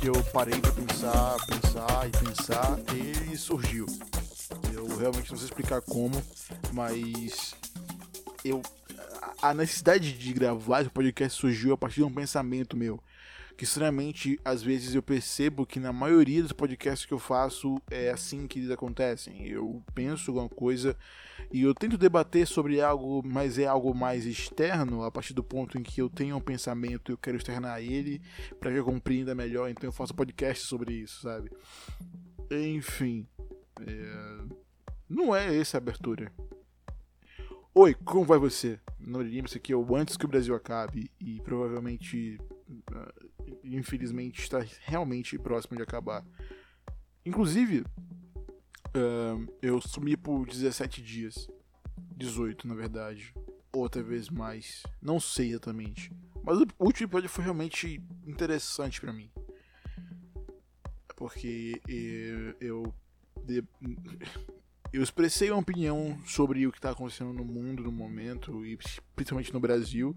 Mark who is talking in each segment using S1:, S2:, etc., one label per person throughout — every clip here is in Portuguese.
S1: que eu parei para pensar, pensar e pensar, ele surgiu. Eu realmente não sei explicar como, mas eu a necessidade de gravar esse podcast surgiu a partir de um pensamento meu que estranhamente às vezes eu percebo que na maioria dos podcasts que eu faço é assim que eles acontecem. Eu penso alguma coisa e eu tento debater sobre algo, mas é algo mais externo, a partir do ponto em que eu tenho um pensamento e eu quero externar ele para que eu compreenda melhor, então eu faço podcast sobre isso, sabe? Enfim, é... não é essa a abertura. Oi, como vai você? Não lembro, isso aqui é o Antes que o Brasil Acabe e provavelmente infelizmente está realmente próximo de acabar. Inclusive, uh, eu sumi por 17 dias. 18, na verdade. Ou talvez mais. Não sei exatamente. Mas o último episódio foi realmente interessante para mim. Porque eu, eu, eu expressei uma opinião sobre o que está acontecendo no mundo no momento, e principalmente no Brasil.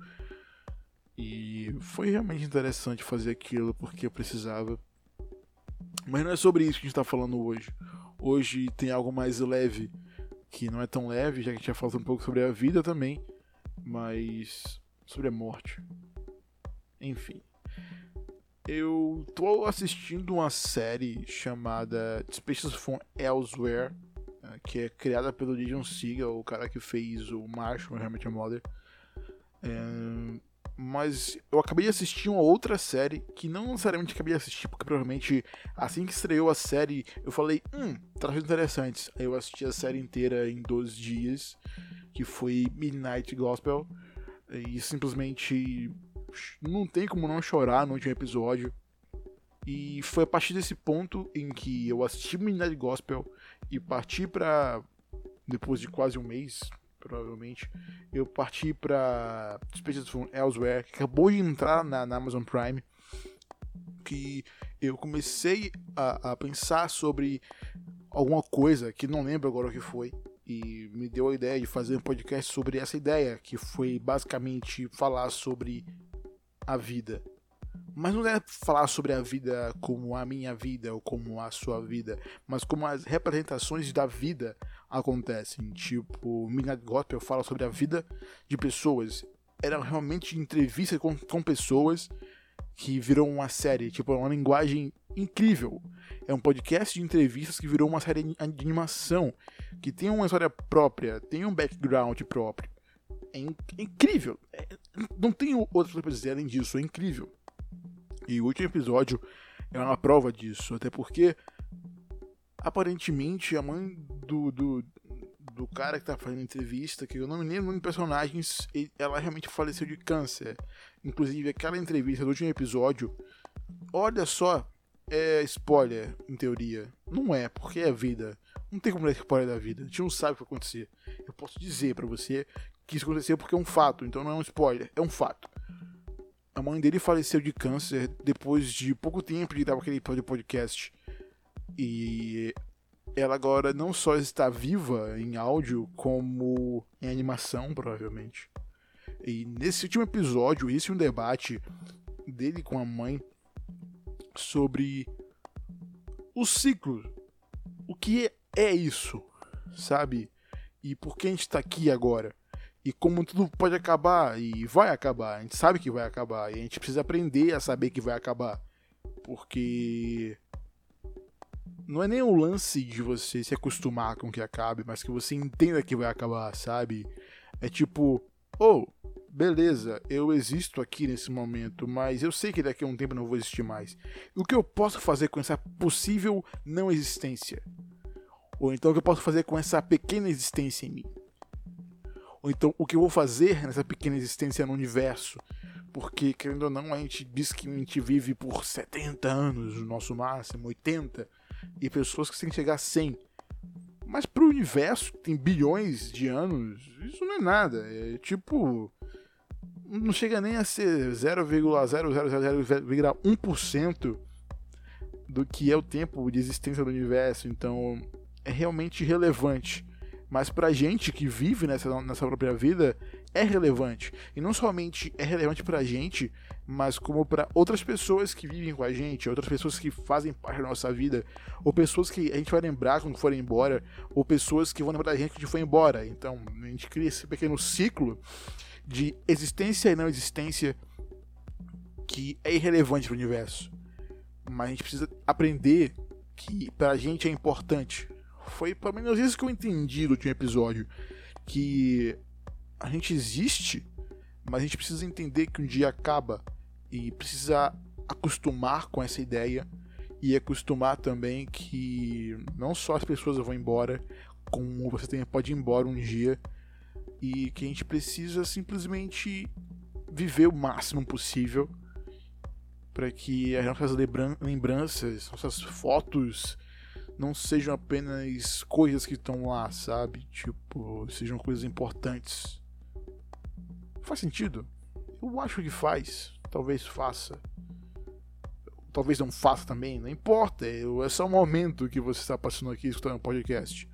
S1: E foi realmente interessante fazer aquilo porque eu precisava. Mas não é sobre isso que a gente está falando hoje. Hoje tem algo mais leve, que não é tão leve, já que a gente já falou um pouco sobre a vida também, mas sobre a morte. Enfim. Eu tô assistindo uma série chamada Species from Elsewhere, eh, que é criada pelo Legion Siga, o cara que fez o Marshall, Hermit Mother. É mas eu acabei de assistir uma outra série que não necessariamente acabei de assistir, porque provavelmente assim que estreou a série eu falei, hum, traços interessantes. Aí eu assisti a série inteira em 12 dias, que foi Midnight Gospel, e simplesmente não tem como não chorar no último episódio. E foi a partir desse ponto em que eu assisti Midnight Gospel e parti para depois de quase um mês, provavelmente, eu parti para Spaces from Elsewhere, que acabou de entrar na, na Amazon Prime, que eu comecei a, a, pensar sobre alguma coisa que não lembro agora o que foi, e me deu a ideia de fazer um podcast sobre essa ideia, que foi basicamente falar sobre a vida. Mas não é falar sobre a vida como a minha vida ou como a sua vida, mas como as representações da vida acontecem. Tipo, Midnight Gospel fala sobre a vida de pessoas. Era realmente entrevista com, com pessoas que virou uma série, tipo, é uma linguagem incrível. É um podcast de entrevistas que virou uma série de animação, que tem uma história própria, tem um background próprio. É, é incrível. É, não tem outra coisa pra dizer além disso, é incrível. E o último episódio é uma prova disso, até porque aparentemente a mãe do, do, do cara que tá fazendo entrevista, que eu não me lembro de personagens, ela realmente faleceu de câncer. Inclusive, aquela entrevista do último episódio, olha só, é spoiler, em teoria. Não é, porque é vida. Não tem como dar spoiler da vida. A gente não sabe o que vai acontecer. Eu posso dizer para você que isso aconteceu porque é um fato, então não é um spoiler, é um fato. A mãe dele faleceu de câncer depois de pouco tempo de dar aquele podcast. E ela agora não só está viva em áudio, como em animação, provavelmente. E nesse último episódio, esse é um debate dele com a mãe sobre o ciclo. O que é isso, sabe? E por que a gente está aqui agora? E como tudo pode acabar e vai acabar. A gente sabe que vai acabar e a gente precisa aprender a saber que vai acabar. Porque não é nem o lance de você se acostumar com que acabe, mas que você entenda que vai acabar, sabe? É tipo, oh, beleza, eu existo aqui nesse momento, mas eu sei que daqui a um tempo não vou existir mais. O que eu posso fazer com essa possível não existência? Ou então o que eu posso fazer com essa pequena existência em mim? Ou então o que eu vou fazer nessa pequena existência no universo? Porque, querendo ou não, a gente diz que a gente vive por 70 anos, no nosso máximo, 80 e pessoas que têm que chegar a 100. Mas pro universo, que tem bilhões de anos, isso não é nada. É tipo. Não chega nem a ser 0,0001% do que é o tempo de existência do universo. Então é realmente relevante. Mas pra gente que vive nessa, nessa própria vida, é relevante. E não somente é relevante pra gente, mas como para outras pessoas que vivem com a gente, outras pessoas que fazem parte da nossa vida, ou pessoas que a gente vai lembrar quando forem embora, ou pessoas que vão lembrar da gente a gente foi embora. Então, a gente cria esse pequeno ciclo de existência e não existência que é irrelevante para o universo. Mas a gente precisa aprender que pra gente é importante foi pelo menos isso que eu entendi do último episódio. Que a gente existe, mas a gente precisa entender que um dia acaba e precisa acostumar com essa ideia e acostumar também que não só as pessoas vão embora, como você também pode ir embora um dia e que a gente precisa simplesmente viver o máximo possível para que as nossas lembranças, nossas fotos, não sejam apenas coisas que estão lá, sabe? Tipo, sejam coisas importantes. Faz sentido? Eu acho que faz. Talvez faça. Talvez não faça também, não importa. É só o momento que você está passando aqui escutando o podcast.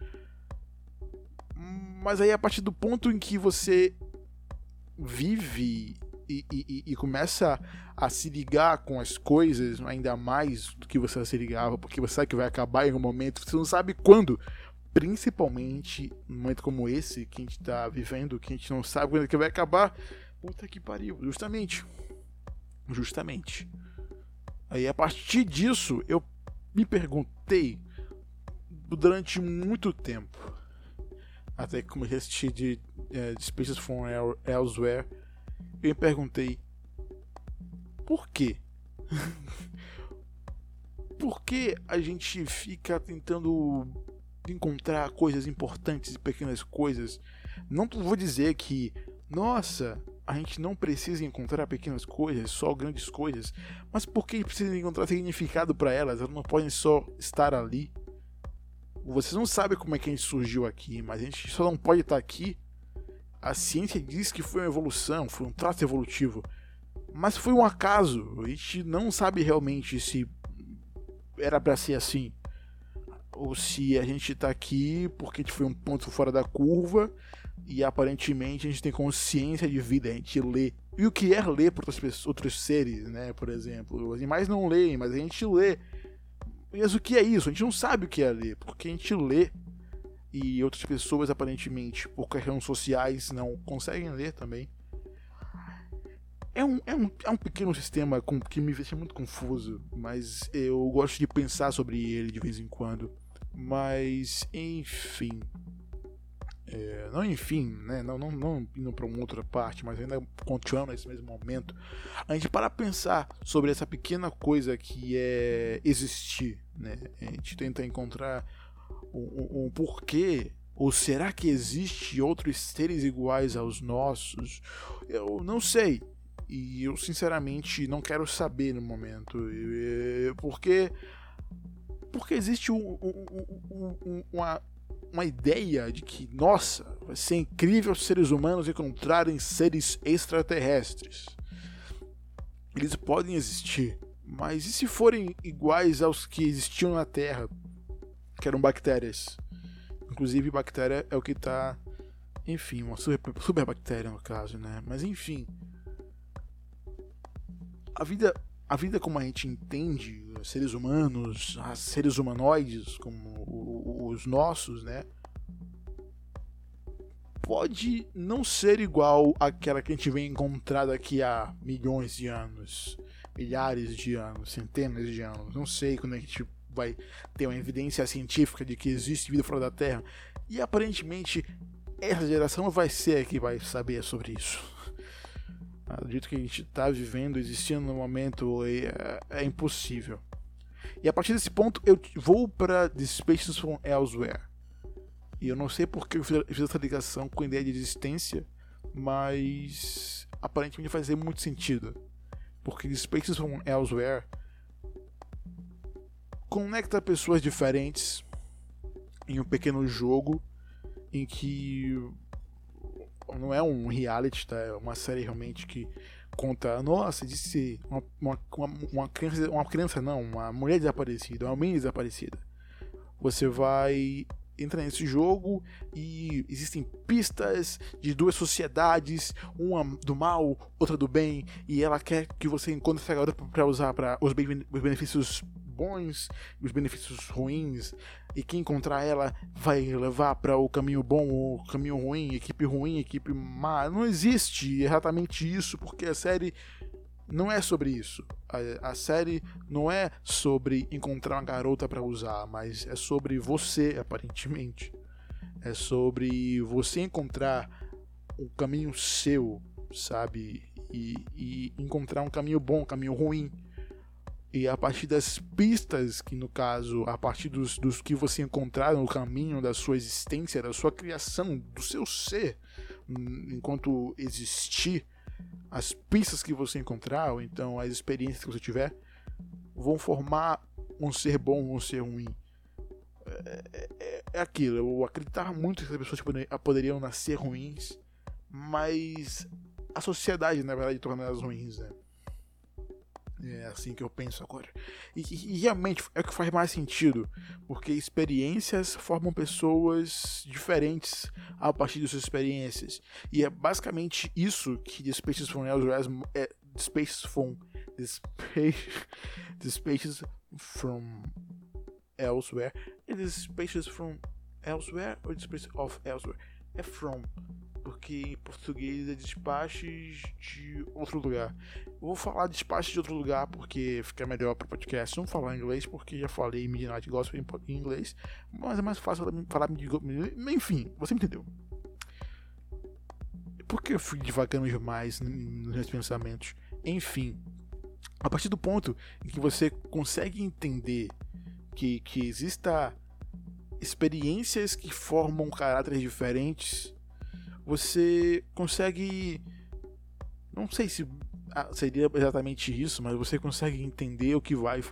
S1: Mas aí, a partir do ponto em que você vive e, e, e, começa a se ligar com as coisas ainda mais do que você se ligava, porque você sabe que vai acabar em um momento, você não sabe quando. Principalmente num momento como esse que a gente está vivendo, que a gente não sabe quando é que vai acabar. Puta que pariu, justamente. Justamente. Aí a partir disso eu me perguntei durante muito tempo. Até que comecei a assistir de, é, de Spaces from Elsewhere eu me perguntei por quê? por que a gente fica tentando encontrar coisas importantes e pequenas coisas? Não vou dizer que, nossa, a gente não precisa encontrar pequenas coisas, só grandes coisas, mas por que precisa encontrar significado para elas? Elas não podem só estar ali. Vocês não sabem como é que a gente surgiu aqui, mas a gente só não pode estar aqui a ciência diz que foi uma evolução, foi um traço evolutivo. Mas foi um acaso. A gente não sabe realmente se era para ser assim. Ou se a gente tá aqui porque a gente foi um ponto fora da curva e aparentemente a gente tem consciência de vida, a gente lê. E o que é ler para outros, outros seres, né? Por exemplo, os animais não leem, mas a gente lê. Mas o que é isso? A gente não sabe o que é ler, porque a gente lê e outras pessoas aparentemente por questões sociais não conseguem ler também. É um, é um, é um pequeno sistema com, que me deixa muito confuso, mas eu gosto de pensar sobre ele de vez em quando. Mas, enfim. É, não, enfim, né? não, não, não indo para uma outra parte, mas ainda continuando nesse mesmo momento. A gente para pensar sobre essa pequena coisa que é existir. Né? A gente tenta encontrar um, um porquê ou será que existe outros seres iguais aos nossos? Eu não sei. E eu sinceramente não quero saber no momento. Porque. Porque existe um, um, uma, uma ideia de que, nossa, vai ser incrível os seres humanos encontrarem seres extraterrestres. Eles podem existir. Mas e se forem iguais aos que existiam na Terra? Que eram bactérias. Inclusive, bactéria é o que está. Enfim, uma super, super bactéria no caso, né? Mas enfim. A vida, a vida como a gente entende, seres humanos, seres humanoides como os nossos, né? Pode não ser igual àquela que a gente vem encontrar daqui a milhões de anos, milhares de anos, centenas de anos. Não sei quando a gente vai ter uma evidência científica de que existe vida fora da Terra. E aparentemente essa geração vai ser a que vai saber sobre isso. Acredito que a gente está vivendo, existindo no momento, é, é, impossível. E a partir desse ponto eu vou para The Spaces from Elsewhere. E eu não sei porque eu fiz essa ligação com a ideia de existência, mas aparentemente faz muito sentido. Porque The Spaces from Elsewhere conecta pessoas diferentes em um pequeno jogo em que não é um reality, tá? É uma série realmente que conta, nossa, disse uma, uma, uma, criança, uma criança não, uma mulher desaparecida, uma menina desaparecida. Você vai entra nesse jogo e existem pistas de duas sociedades, uma do mal, outra do bem, e ela quer que você encontre essa garota para usar para os benefícios bons e os benefícios ruins, e quem encontrar ela vai levar para o caminho bom ou o caminho ruim, equipe ruim, equipe má. Não existe exatamente isso, porque a série não é sobre isso. A, a série não é sobre encontrar uma garota para usar, mas é sobre você, aparentemente. É sobre você encontrar um caminho seu, sabe? E, e encontrar um caminho bom, um caminho ruim. E a partir das pistas, que no caso, a partir dos, dos que você encontrar no caminho da sua existência, da sua criação, do seu ser, enquanto existir, as pistas que você encontrar, ou então as experiências que você tiver, vão formar um ser bom ou um ser ruim. É, é, é aquilo, eu acreditava muito que as pessoas poderiam nascer ruins, mas a sociedade, na verdade, torna elas ruins, né? É assim que eu penso agora. E, e, realmente é o que faz mais sentido, porque experiências formam pessoas diferentes a partir de suas experiências. E é basicamente isso que The Spaces from Elsewhere é Spaces from Spaces from Elsewhere. É Spaces from Elsewhere ou Spaces of Elsewhere? É from porque em português é despaches de outro lugar. Vou falar despaches de outro lugar porque fica melhor para o podcast. Não falar inglês porque já falei Midnight Gospel em inglês, mas é mais fácil falar Enfim, você entendeu. Por que eu fui devagando demais nos meus pensamentos? Enfim, a partir do ponto em que você consegue entender que, que exista experiências que formam caráteres diferentes você consegue. Não sei se ah, seria exatamente isso, mas você consegue entender o que vai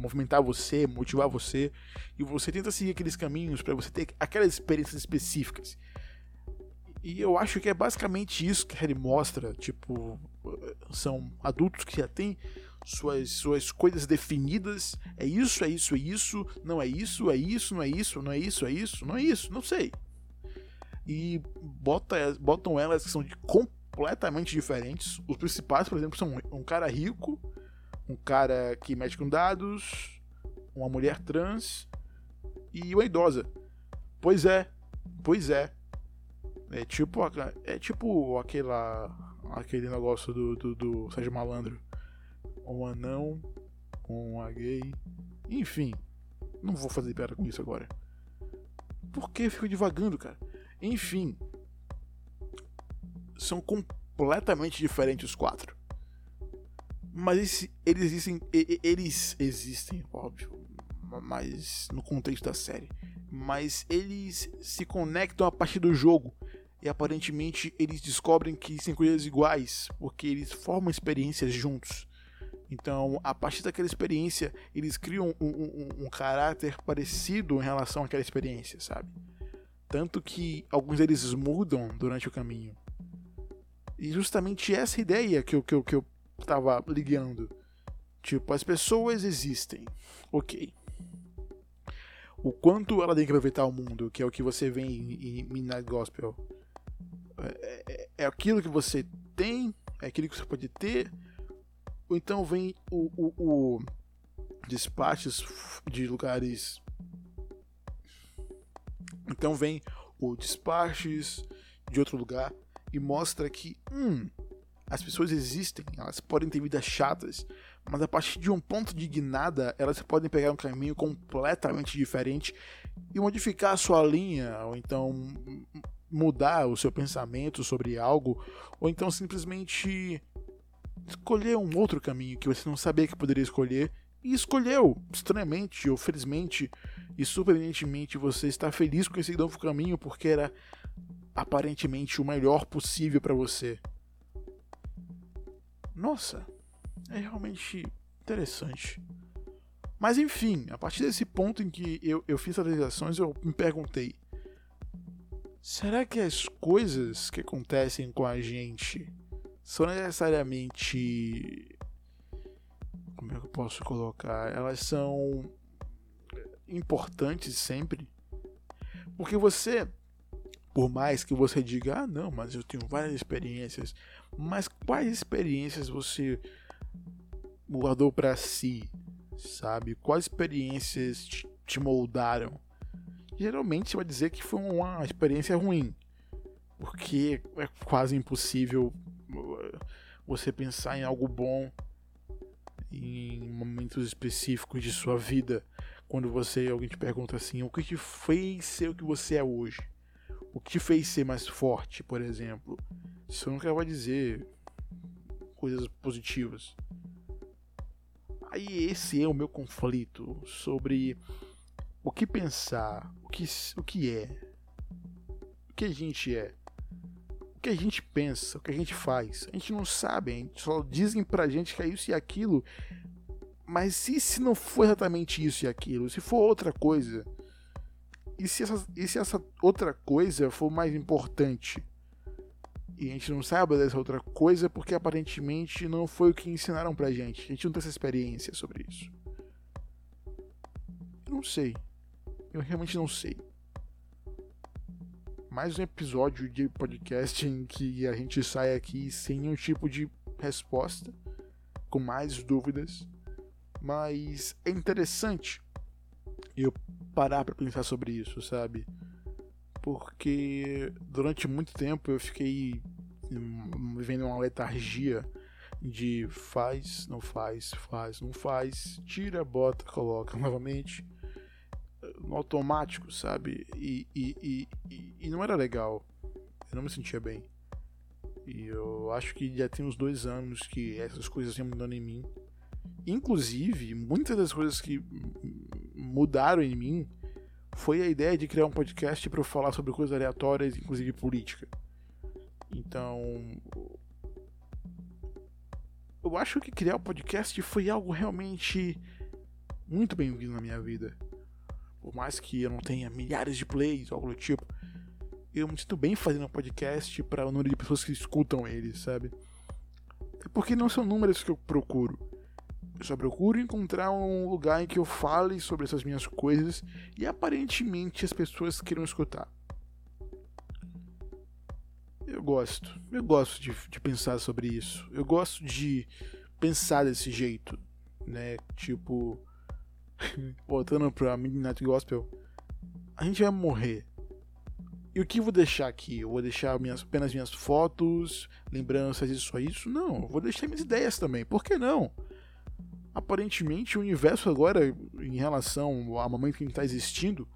S1: movimentar você, motivar você, e você tenta seguir aqueles caminhos para você ter aquelas experiências específicas. E eu acho que é basicamente isso que ele mostra, tipo, são adultos que já têm suas, suas coisas definidas, é isso, é isso, é isso, não é isso, é isso, não é isso, não é isso, é isso, não é isso, não sei e bota, botam elas que são de completamente diferentes. Os principais, por exemplo, são um cara rico, um cara que mexe com dados, uma mulher trans e uma idosa. Pois é, pois é. É tipo, é tipo aquela, aquele negócio do, do, do Sérgio Malandro. Um anão, uma gay. Enfim, não vou fazer piada com isso agora. Por que eu fico divagando, cara? Enfim, são completamente diferentes os quatro. Mas eles existem, eles existem, óbvio, mas no contexto da série. Mas eles se conectam a partir do jogo e aparentemente eles descobrem que são coisas iguais porque eles formam experiências juntos. Então, a partir daquela experiência, eles criam um, um, um caráter parecido em relação àquela experiência, sabe? Tanto que alguns deles mudam durante o caminho. E justamente essa ideia que eu, que eu, que eu tava ligando. Tipo, as pessoas existem. Ok. O quanto ela tem que aproveitar o mundo, que é o que você vê em, em Midnight Gospel. É, é, é, aquilo que você tem, é aquilo que você pode ter. Ou então vem o, o, o despachos de lugares então vem o Despaches de outro lugar e mostra que, hum, as pessoas existem, elas podem ter vidas chatas, mas a partir de um ponto de guinada, elas podem pegar um caminho completamente diferente e modificar a sua linha, ou então mudar o seu pensamento sobre algo, ou então simplesmente escolher um outro caminho que você não sabia que poderia escolher e escolheu, estranhamente ou felizmente, e surpreendentemente você está feliz com esse novo caminho porque era aparentemente o melhor possível para você. Nossa, é realmente interessante. Mas enfim, a partir desse ponto em que eu, eu fiz as realizações, eu me perguntei: será que as coisas que acontecem com a gente são necessariamente. Como é que eu posso colocar? Elas são importantes sempre. Porque você, por mais que você diga, ah, não, mas eu tenho várias experiências, mas quais experiências você guardou para si, sabe? Quais experiências te moldaram? Geralmente você vai dizer que foi uma experiência ruim, porque é quase impossível uh, você pensar em algo bom em momentos específicos de sua vida, quando você alguém te pergunta assim, o que te fez ser o que você é hoje? O que te fez ser mais forte, por exemplo? Isso nunca vai dizer coisas positivas. Aí esse é o meu conflito sobre o que pensar, o que, o que é, o que a gente é, o que a gente pensa, o que a gente faz. A gente não sabe, a gente só dizem pra gente que é isso e aquilo, mas e se não for exatamente isso e aquilo? Se for outra coisa? E se essa, e se essa outra coisa for mais importante? E a gente não sabe dessa outra coisa porque aparentemente não foi o que ensinaram pra gente. A gente não tem essa experiência sobre isso. Eu não sei. Eu realmente não sei. Mais um episódio de podcast em que a gente sai aqui sem nenhum tipo de resposta, com mais dúvidas. Mas é interessante eu parar para pensar sobre isso, sabe? porque durante muito tempo eu fiquei vivendo uma letargia de faz, não faz, faz, não faz, tira, bota, coloca novamente no automático, sabe? E, e, e, e não era legal, eu não me sentia bem. E eu acho que já tem uns dois anos que essas coisas estão mudando em mim. Inclusive, muitas das coisas que mudaram em mim foi a ideia de criar um podcast para eu falar sobre coisas aleatórias, inclusive política. Então, eu acho que criar o um podcast foi algo realmente muito bem-vindo na minha vida. Por mais que eu não tenha milhares de plays ou algo do tipo, eu me sinto bem fazendo um podcast para o número de pessoas que escutam ele, sabe? Porque não são números que eu procuro eu só procuro encontrar um lugar em que eu fale sobre essas minhas coisas e aparentemente as pessoas queiram escutar. Eu gosto. Eu gosto de, de pensar sobre isso. Eu gosto de pensar desse jeito, né? Tipo, voltando pra Midnight Gospel, a gente vai morrer. E o que eu vou deixar aqui? Eu vou deixar minhas, apenas minhas fotos, lembranças e só isso? Não, eu vou deixar minhas ideias também. Por que não? Aparentemente o universo agora, em relação ao momento que está existindo,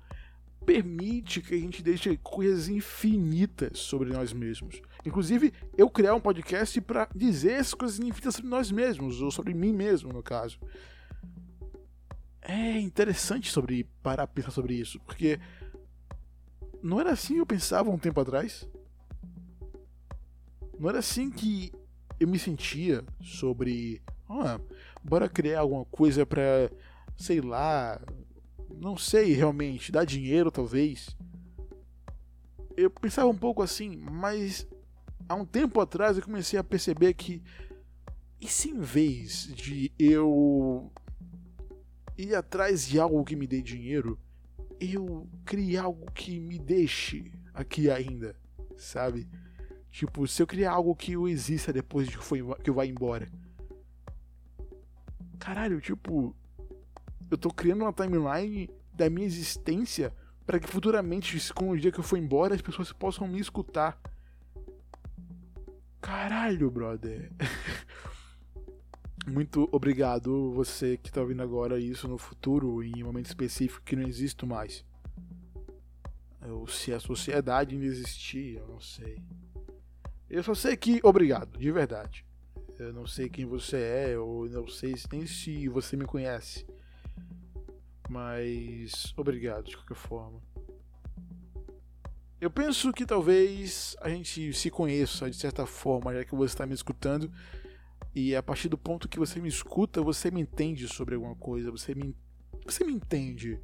S1: permite que a gente deixe coisas infinitas sobre nós mesmos. Inclusive, eu criar um podcast para dizer essas coisas infinitas sobre nós mesmos, ou sobre mim mesmo, no caso. É interessante sobre parar a pensar sobre isso, porque não era assim que eu pensava um tempo atrás. Não era assim que eu me sentia sobre ah, bora criar alguma coisa pra, sei lá, não sei realmente, dar dinheiro talvez. Eu pensava um pouco assim, mas há um tempo atrás eu comecei a perceber que e se em vez de eu ir atrás de algo que me dê dinheiro, eu criar algo que me deixe aqui ainda, sabe? Tipo, se eu criar algo que eu exista depois de que, foi, que eu vá embora caralho, tipo, eu tô criando uma timeline da minha existência para que futuramente, com o dia que eu for embora, as pessoas possam me escutar. Caralho, brother. Muito obrigado você que tá ouvindo agora isso no futuro, em um momento específico que não existe mais. Ou se a sociedade ainda existir, eu não sei. Eu só sei que obrigado, de verdade. Eu não sei quem você é, ou não sei nem se você me conhece. Mas obrigado de qualquer forma. Eu penso que talvez a gente se conheça de certa forma, já que você está me escutando. E a partir do ponto que você me escuta, você me entende sobre alguma coisa. Você me, você me entende.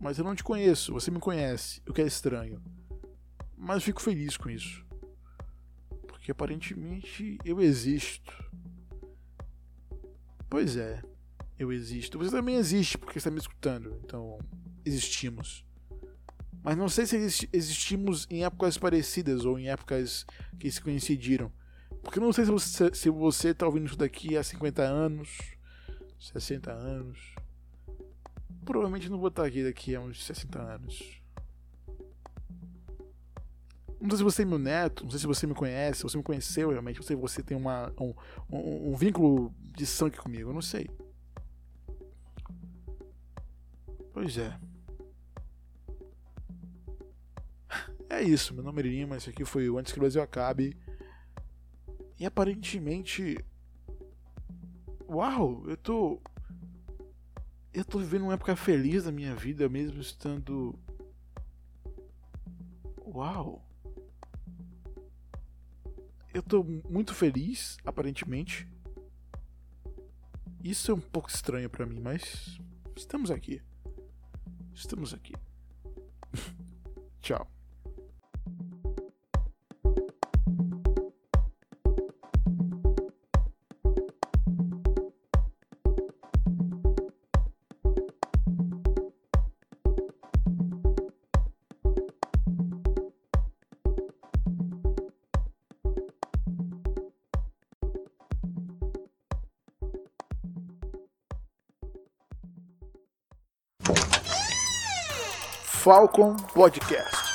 S1: Mas eu não te conheço, você me conhece, o que é estranho. Mas fico feliz com isso. Porque aparentemente eu existo. Pois é, eu existo. Você também existe porque está me escutando. Então, existimos. Mas não sei se existimos em épocas parecidas ou em épocas que se coincidiram. Porque não sei se você, se você tá ouvindo isso daqui há 50 anos, 60 anos. Provavelmente não vou estar aqui daqui a uns 60 anos. Não sei se você é meu neto, não sei se você me conhece, se você me conheceu realmente, não sei se você tem uma, um, um, um vínculo de sangue comigo, não sei. Pois é. É isso, meu nome é Lima, esse aqui foi o Antes que o Brasil Acabe. E aparentemente. Uau, eu tô. Eu tô vivendo uma época feliz da minha vida, mesmo estando. Uau! Eu tô muito feliz, aparentemente. Isso é um pouco estranho para mim, mas estamos aqui. Estamos aqui. Tchau. Falcon Podcast.